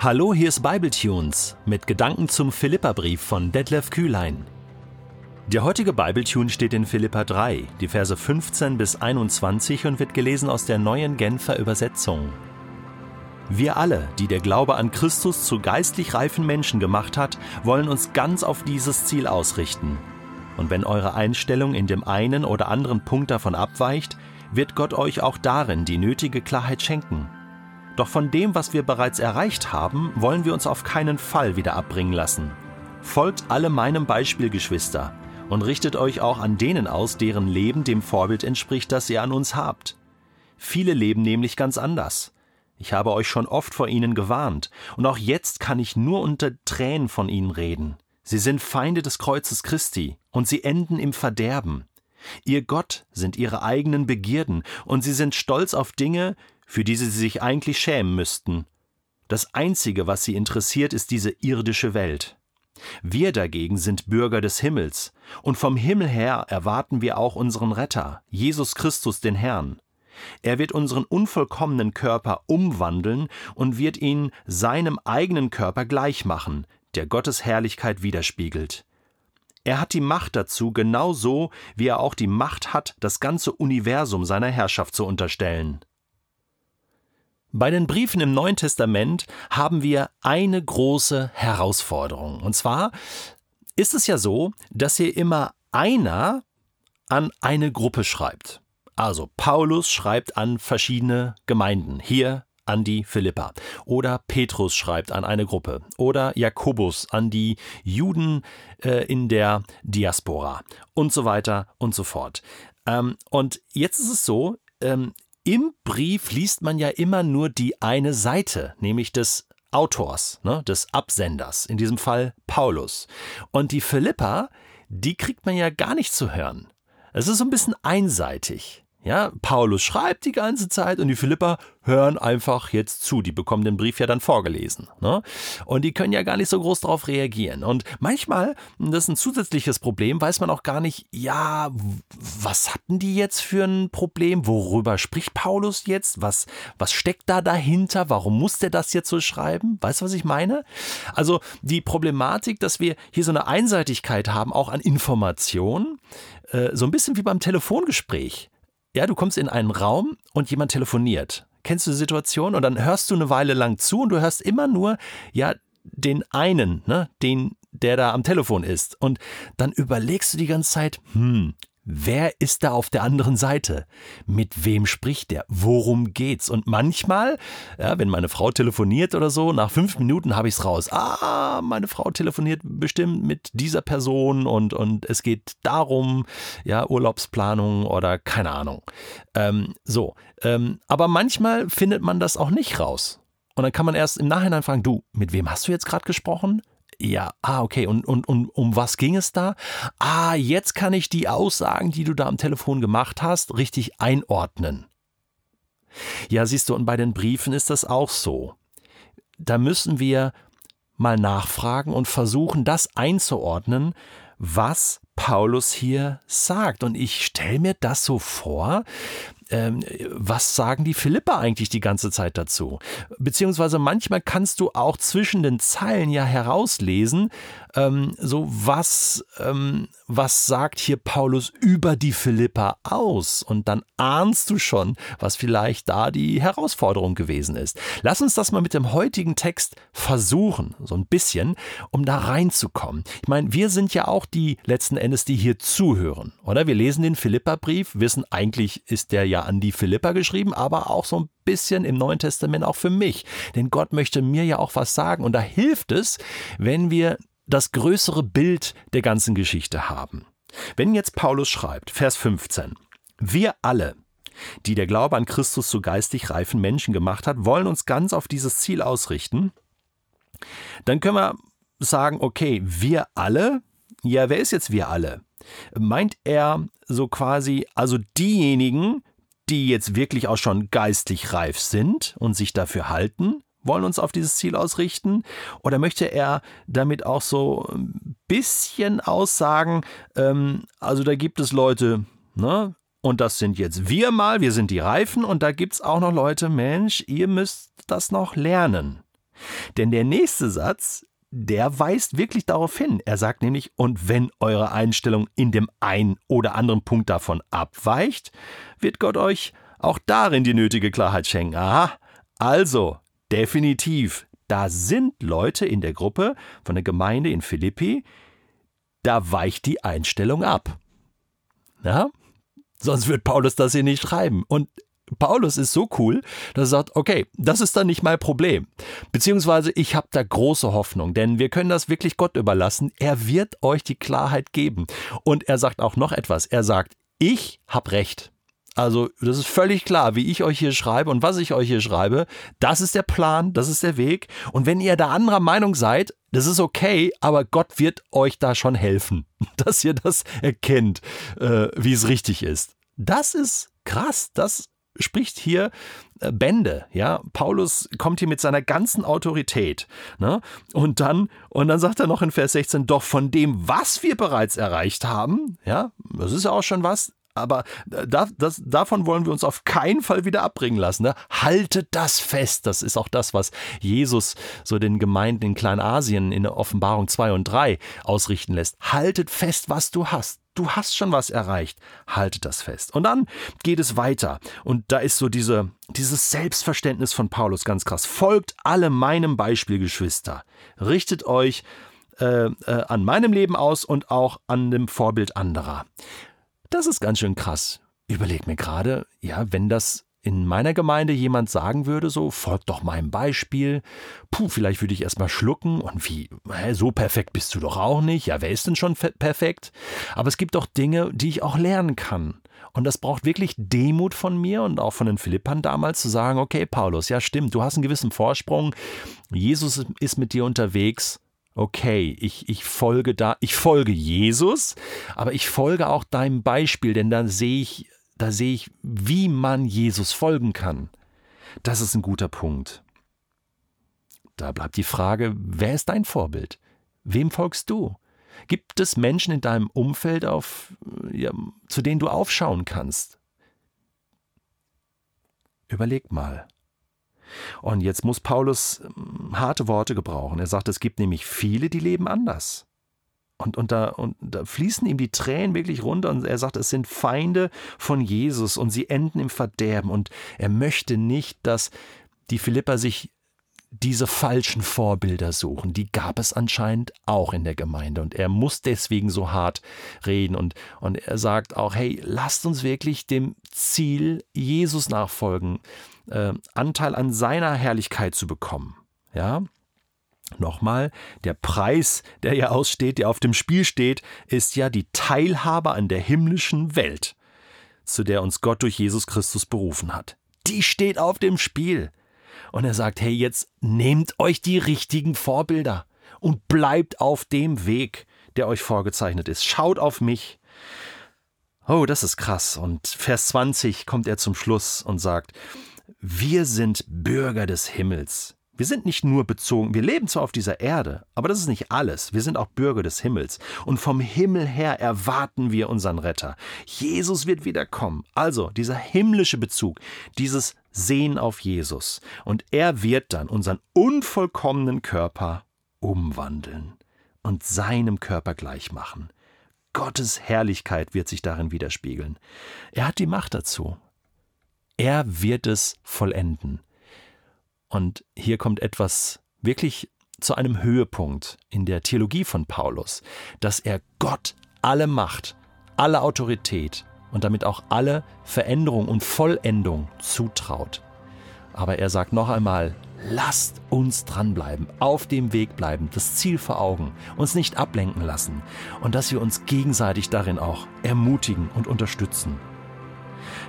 Hallo, hier ist Bibletunes mit Gedanken zum Philipperbrief von Detlef Kühlein. Der heutige Bibletune steht in Philippa 3, die Verse 15 bis 21 und wird gelesen aus der neuen Genfer Übersetzung. Wir alle, die der Glaube an Christus zu geistlich reifen Menschen gemacht hat, wollen uns ganz auf dieses Ziel ausrichten. Und wenn eure Einstellung in dem einen oder anderen Punkt davon abweicht, wird Gott euch auch darin die nötige Klarheit schenken. Doch von dem, was wir bereits erreicht haben, wollen wir uns auf keinen Fall wieder abbringen lassen. Folgt alle meinem Beispiel, Geschwister, und richtet euch auch an denen aus, deren Leben dem Vorbild entspricht, das ihr an uns habt. Viele leben nämlich ganz anders. Ich habe euch schon oft vor ihnen gewarnt, und auch jetzt kann ich nur unter Tränen von ihnen reden. Sie sind Feinde des Kreuzes Christi, und sie enden im Verderben. Ihr Gott sind ihre eigenen Begierden, und sie sind stolz auf Dinge, für die sie sich eigentlich schämen müssten. Das Einzige, was sie interessiert, ist diese irdische Welt. Wir dagegen sind Bürger des Himmels, und vom Himmel her erwarten wir auch unseren Retter, Jesus Christus den Herrn. Er wird unseren unvollkommenen Körper umwandeln und wird ihn seinem eigenen Körper gleich machen, der Gottes Herrlichkeit widerspiegelt. Er hat die Macht dazu, genauso wie er auch die Macht hat, das ganze Universum seiner Herrschaft zu unterstellen. Bei den Briefen im Neuen Testament haben wir eine große Herausforderung. Und zwar ist es ja so, dass hier immer einer an eine Gruppe schreibt. Also Paulus schreibt an verschiedene Gemeinden. Hier an die Philippa. Oder Petrus schreibt an eine Gruppe. Oder Jakobus an die Juden äh, in der Diaspora. Und so weiter und so fort. Ähm, und jetzt ist es so, ähm, im Brief liest man ja immer nur die eine Seite, nämlich des Autors, ne, des Absenders, in diesem Fall Paulus. Und die Philippa, die kriegt man ja gar nicht zu hören. Es ist so ein bisschen einseitig. Ja, Paulus schreibt die ganze Zeit und die Philippa hören einfach jetzt zu. Die bekommen den Brief ja dann vorgelesen. Ne? Und die können ja gar nicht so groß darauf reagieren. Und manchmal, das ist ein zusätzliches Problem, weiß man auch gar nicht, ja, was hatten die jetzt für ein Problem? Worüber spricht Paulus jetzt? Was, was steckt da dahinter? Warum muss der das jetzt so schreiben? Weißt du, was ich meine? Also die Problematik, dass wir hier so eine Einseitigkeit haben, auch an Informationen, äh, so ein bisschen wie beim Telefongespräch. Ja, du kommst in einen Raum und jemand telefoniert. Kennst du die Situation? Und dann hörst du eine Weile lang zu und du hörst immer nur, ja, den einen, ne, den, der da am Telefon ist. Und dann überlegst du die ganze Zeit, hm, Wer ist da auf der anderen Seite? Mit wem spricht der? Worum geht's? Und manchmal, ja, wenn meine Frau telefoniert oder so, nach fünf Minuten habe ich's raus. Ah, meine Frau telefoniert bestimmt mit dieser Person und, und es geht darum, ja, Urlaubsplanung oder keine Ahnung. Ähm, so. Ähm, aber manchmal findet man das auch nicht raus. Und dann kann man erst im Nachhinein fragen, du, mit wem hast du jetzt gerade gesprochen? Ja, ah, okay. Und, und, und um was ging es da? Ah, jetzt kann ich die Aussagen, die du da am Telefon gemacht hast, richtig einordnen. Ja, siehst du, und bei den Briefen ist das auch so. Da müssen wir mal nachfragen und versuchen, das einzuordnen, was Paulus hier sagt. Und ich stelle mir das so vor, ähm, was sagen die Philippa eigentlich die ganze Zeit dazu? Beziehungsweise manchmal kannst du auch zwischen den Zeilen ja herauslesen, ähm, so was, ähm, was sagt hier Paulus über die Philippa aus? Und dann ahnst du schon, was vielleicht da die Herausforderung gewesen ist. Lass uns das mal mit dem heutigen Text versuchen, so ein bisschen, um da reinzukommen. Ich meine, wir sind ja auch die letzten Endes, die hier zuhören, oder? Wir lesen den Philippa-Brief, wissen eigentlich ist der ja an die Philippa geschrieben, aber auch so ein bisschen im Neuen Testament auch für mich. Denn Gott möchte mir ja auch was sagen. Und da hilft es, wenn wir das größere Bild der ganzen Geschichte haben. Wenn jetzt Paulus schreibt, Vers 15, wir alle, die der Glaube an Christus zu geistig reifen Menschen gemacht hat, wollen uns ganz auf dieses Ziel ausrichten, dann können wir sagen, okay, wir alle, ja, wer ist jetzt wir alle? Meint er so quasi, also diejenigen, die jetzt wirklich auch schon geistlich reif sind und sich dafür halten, wollen uns auf dieses Ziel ausrichten? Oder möchte er damit auch so ein bisschen aussagen, ähm, also da gibt es Leute, ne? Und das sind jetzt wir mal, wir sind die Reifen und da gibt es auch noch Leute, Mensch, ihr müsst das noch lernen. Denn der nächste Satz, der weist wirklich darauf hin. Er sagt nämlich, und wenn eure Einstellung in dem einen oder anderen Punkt davon abweicht, wird Gott euch auch darin die nötige Klarheit schenken. Aha, also, definitiv, da sind Leute in der Gruppe von der Gemeinde in Philippi, da weicht die Einstellung ab. Ja? Sonst wird Paulus das hier nicht schreiben. Und Paulus ist so cool, dass er sagt, okay, das ist dann nicht mein Problem. Beziehungsweise ich habe da große Hoffnung, denn wir können das wirklich Gott überlassen. Er wird euch die Klarheit geben. Und er sagt auch noch etwas. Er sagt, ich habe recht. Also, das ist völlig klar, wie ich euch hier schreibe und was ich euch hier schreibe. Das ist der Plan, das ist der Weg. Und wenn ihr da anderer Meinung seid, das ist okay, aber Gott wird euch da schon helfen, dass ihr das erkennt, äh, wie es richtig ist. Das ist krass, das spricht hier äh, Bände, ja. Paulus kommt hier mit seiner ganzen Autorität, ne? Und dann, und dann sagt er noch in Vers 16, doch von dem, was wir bereits erreicht haben, ja, das ist ja auch schon was, aber da, das, davon wollen wir uns auf keinen Fall wieder abbringen lassen. Ne? Haltet das fest. Das ist auch das, was Jesus so den Gemeinden in Kleinasien in Offenbarung 2 und 3 ausrichten lässt. Haltet fest, was du hast. Du hast schon was erreicht. Haltet das fest. Und dann geht es weiter. Und da ist so diese, dieses Selbstverständnis von Paulus ganz krass. Folgt alle meinem Beispiel, Geschwister. Richtet euch äh, äh, an meinem Leben aus und auch an dem Vorbild anderer. Das ist ganz schön krass. Überleg mir gerade, ja, wenn das in meiner Gemeinde jemand sagen würde, so, folg doch meinem Beispiel, puh, vielleicht würde ich erstmal schlucken und wie, hä, so perfekt bist du doch auch nicht, ja, wer ist denn schon perfekt? Aber es gibt doch Dinge, die ich auch lernen kann. Und das braucht wirklich Demut von mir und auch von den Philippern damals zu sagen, okay, Paulus, ja stimmt, du hast einen gewissen Vorsprung, Jesus ist mit dir unterwegs, okay, ich, ich folge da, ich folge Jesus, aber ich folge auch deinem Beispiel, denn da sehe ich da sehe ich, wie man Jesus folgen kann. Das ist ein guter Punkt. Da bleibt die Frage, wer ist dein Vorbild? Wem folgst du? Gibt es Menschen in deinem Umfeld, auf, ja, zu denen du aufschauen kannst? Überleg mal. Und jetzt muss Paulus hm, harte Worte gebrauchen. Er sagt, es gibt nämlich viele, die leben anders. Und, und, da, und da fließen ihm die Tränen wirklich runter und er sagt, es sind Feinde von Jesus und sie enden im Verderben. Und er möchte nicht, dass die Philipper sich diese falschen Vorbilder suchen. Die gab es anscheinend auch in der Gemeinde. Und er muss deswegen so hart reden. Und, und er sagt auch, hey, lasst uns wirklich dem Ziel Jesus nachfolgen, äh, Anteil an seiner Herrlichkeit zu bekommen. Ja, Nochmal, der Preis, der ja aussteht, der auf dem Spiel steht, ist ja die Teilhabe an der himmlischen Welt, zu der uns Gott durch Jesus Christus berufen hat. Die steht auf dem Spiel. Und er sagt, hey, jetzt nehmt euch die richtigen Vorbilder und bleibt auf dem Weg, der euch vorgezeichnet ist. Schaut auf mich. Oh, das ist krass. Und Vers 20 kommt er zum Schluss und sagt, wir sind Bürger des Himmels wir sind nicht nur bezogen, wir leben zwar auf dieser Erde, aber das ist nicht alles. Wir sind auch Bürger des Himmels. Und vom Himmel her erwarten wir unseren Retter. Jesus wird wiederkommen. Also dieser himmlische Bezug, dieses Sehen auf Jesus. Und er wird dann unseren unvollkommenen Körper umwandeln und seinem Körper gleich machen. Gottes Herrlichkeit wird sich darin widerspiegeln. Er hat die Macht dazu. Er wird es vollenden. Und hier kommt etwas wirklich zu einem Höhepunkt in der Theologie von Paulus, dass er Gott alle Macht, alle Autorität und damit auch alle Veränderung und Vollendung zutraut. Aber er sagt noch einmal, lasst uns dranbleiben, auf dem Weg bleiben, das Ziel vor Augen, uns nicht ablenken lassen und dass wir uns gegenseitig darin auch ermutigen und unterstützen.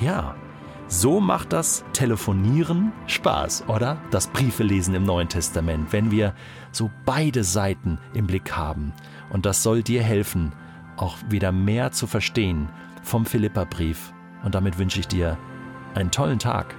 Ja, so macht das Telefonieren Spaß, oder? Das Briefelesen im Neuen Testament, wenn wir so beide Seiten im Blick haben. Und das soll dir helfen, auch wieder mehr zu verstehen vom Philipperbrief. Und damit wünsche ich dir einen tollen Tag.